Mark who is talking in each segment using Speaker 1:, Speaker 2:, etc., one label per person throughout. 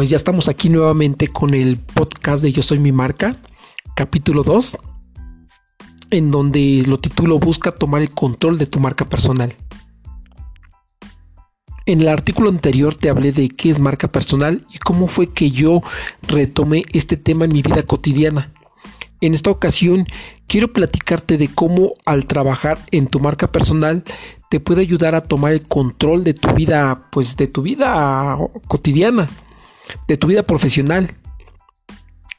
Speaker 1: pues ya estamos aquí nuevamente con el podcast de Yo Soy Mi Marca, capítulo 2, en donde lo titulo Busca tomar el control de tu marca personal. En el artículo anterior te hablé de qué es marca personal y cómo fue que yo retomé este tema en mi vida cotidiana. En esta ocasión quiero platicarte de cómo al trabajar en tu marca personal te puede ayudar a tomar el control de tu vida, pues de tu vida cotidiana de tu vida profesional.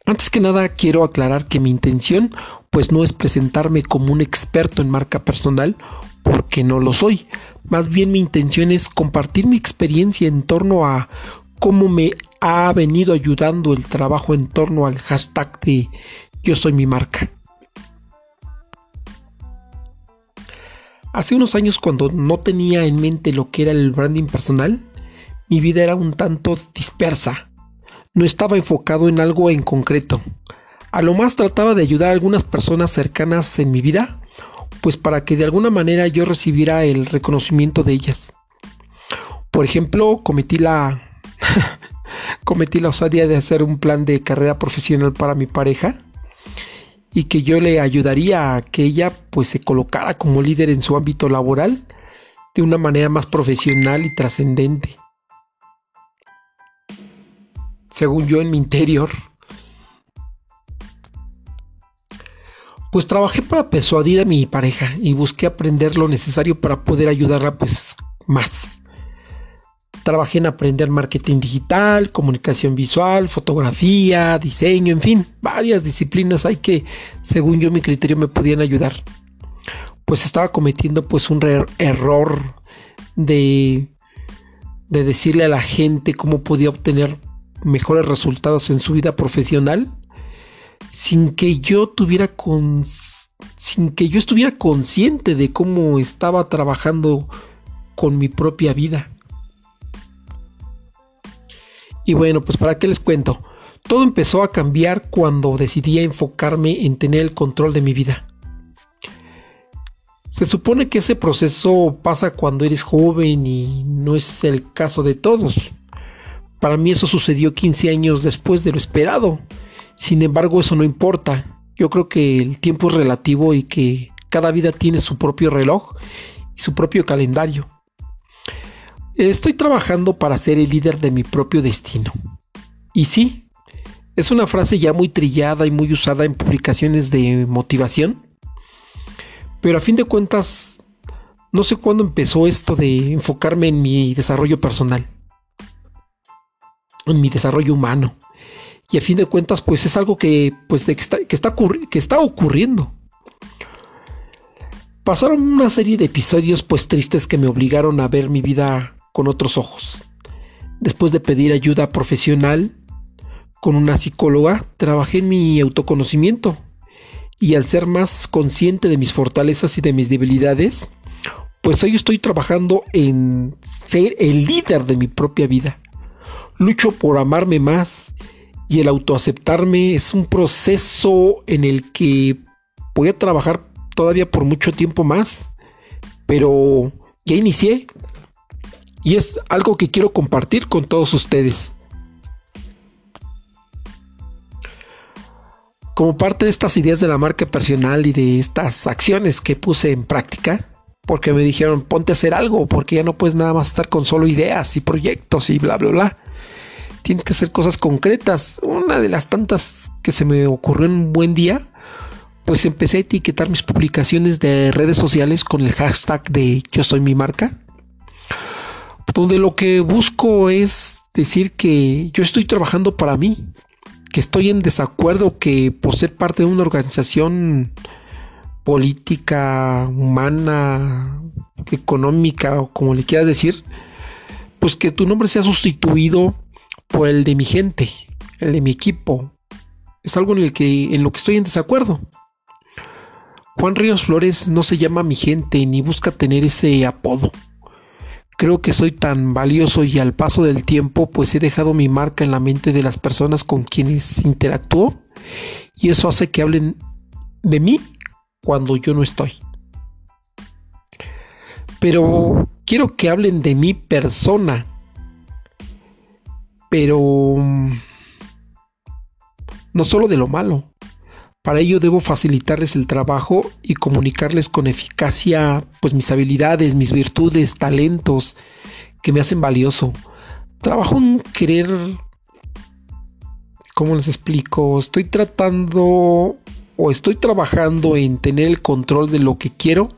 Speaker 1: Antes que nada quiero aclarar que mi intención pues no es presentarme como un experto en marca personal porque no lo soy. Más bien mi intención es compartir mi experiencia en torno a cómo me ha venido ayudando el trabajo en torno al hashtag de yo soy mi marca. Hace unos años cuando no tenía en mente lo que era el branding personal, mi vida era un tanto dispersa. No estaba enfocado en algo en concreto. A lo más trataba de ayudar a algunas personas cercanas en mi vida, pues para que de alguna manera yo recibiera el reconocimiento de ellas. Por ejemplo, cometí la cometí la osadía de hacer un plan de carrera profesional para mi pareja y que yo le ayudaría a que ella pues se colocara como líder en su ámbito laboral de una manera más profesional y trascendente según yo en mi interior. Pues trabajé para persuadir a mi pareja y busqué aprender lo necesario para poder ayudarla pues más. Trabajé en aprender marketing digital, comunicación visual, fotografía, diseño, en fin, varias disciplinas hay que, según yo, mi criterio me podían ayudar. Pues estaba cometiendo pues un error de, de decirle a la gente cómo podía obtener mejores resultados en su vida profesional sin que yo tuviera con sin que yo estuviera consciente de cómo estaba trabajando con mi propia vida. Y bueno, pues para qué les cuento. Todo empezó a cambiar cuando decidí enfocarme en tener el control de mi vida. Se supone que ese proceso pasa cuando eres joven y no es el caso de todos. Para mí eso sucedió 15 años después de lo esperado. Sin embargo, eso no importa. Yo creo que el tiempo es relativo y que cada vida tiene su propio reloj y su propio calendario. Estoy trabajando para ser el líder de mi propio destino. Y sí, es una frase ya muy trillada y muy usada en publicaciones de motivación. Pero a fin de cuentas, no sé cuándo empezó esto de enfocarme en mi desarrollo personal en mi desarrollo humano. Y a fin de cuentas, pues es algo que, pues, de que, está, que, está que está ocurriendo. Pasaron una serie de episodios pues tristes que me obligaron a ver mi vida con otros ojos. Después de pedir ayuda profesional con una psicóloga, trabajé en mi autoconocimiento y al ser más consciente de mis fortalezas y de mis debilidades, pues hoy estoy trabajando en ser el líder de mi propia vida. Lucho por amarme más y el autoaceptarme es un proceso en el que voy a trabajar todavía por mucho tiempo más, pero ya inicié y es algo que quiero compartir con todos ustedes. Como parte de estas ideas de la marca personal y de estas acciones que puse en práctica, porque me dijeron ponte a hacer algo, porque ya no puedes nada más estar con solo ideas y proyectos y bla, bla, bla tienes que hacer cosas concretas. Una de las tantas que se me ocurrió en un buen día, pues empecé a etiquetar mis publicaciones de redes sociales con el hashtag de yo soy mi marca, donde lo que busco es decir que yo estoy trabajando para mí, que estoy en desacuerdo que por ser parte de una organización política, humana, económica o como le quieras decir, pues que tu nombre sea sustituido por el de mi gente, el de mi equipo. Es algo en el que en lo que estoy en desacuerdo. Juan Ríos Flores no se llama mi gente ni busca tener ese apodo. Creo que soy tan valioso y al paso del tiempo pues he dejado mi marca en la mente de las personas con quienes interactúo y eso hace que hablen de mí cuando yo no estoy. Pero quiero que hablen de mi persona pero mm, no solo de lo malo. Para ello debo facilitarles el trabajo y comunicarles con eficacia pues mis habilidades, mis virtudes, talentos que me hacen valioso. Trabajo en querer ¿cómo les explico? Estoy tratando o estoy trabajando en tener el control de lo que quiero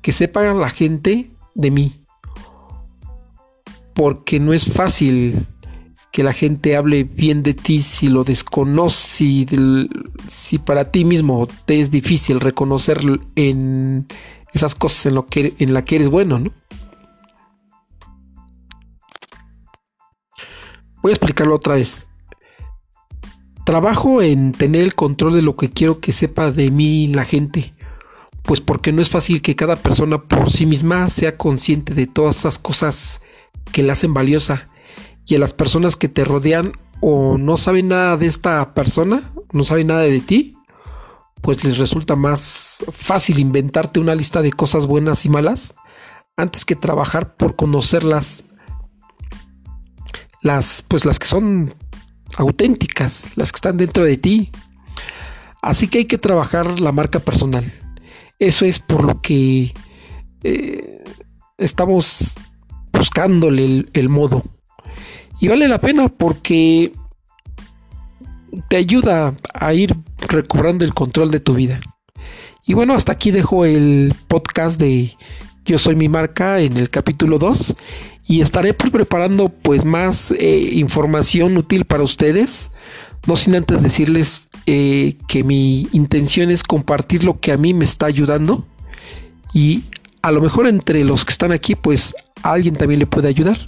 Speaker 1: que sepa la gente de mí. Porque no es fácil que la gente hable bien de ti si lo desconoce, si, si para ti mismo te es difícil reconocer en esas cosas en, lo que, en la que eres bueno, ¿no? Voy a explicarlo otra vez. Trabajo en tener el control de lo que quiero que sepa de mí la gente, pues porque no es fácil que cada persona por sí misma sea consciente de todas esas cosas que la hacen valiosa y a las personas que te rodean o no saben nada de esta persona, no saben nada de ti, pues les resulta más fácil inventarte una lista de cosas buenas y malas antes que trabajar por conocerlas las pues las que son auténticas, las que están dentro de ti. Así que hay que trabajar la marca personal. Eso es por lo que eh, estamos buscándole el modo. Y vale la pena porque te ayuda a ir recobrando el control de tu vida. Y bueno, hasta aquí dejo el podcast de Yo soy mi marca en el capítulo 2 y estaré preparando pues más eh, información útil para ustedes. No sin antes decirles eh, que mi intención es compartir lo que a mí me está ayudando y a lo mejor entre los que están aquí pues alguien también le puede ayudar.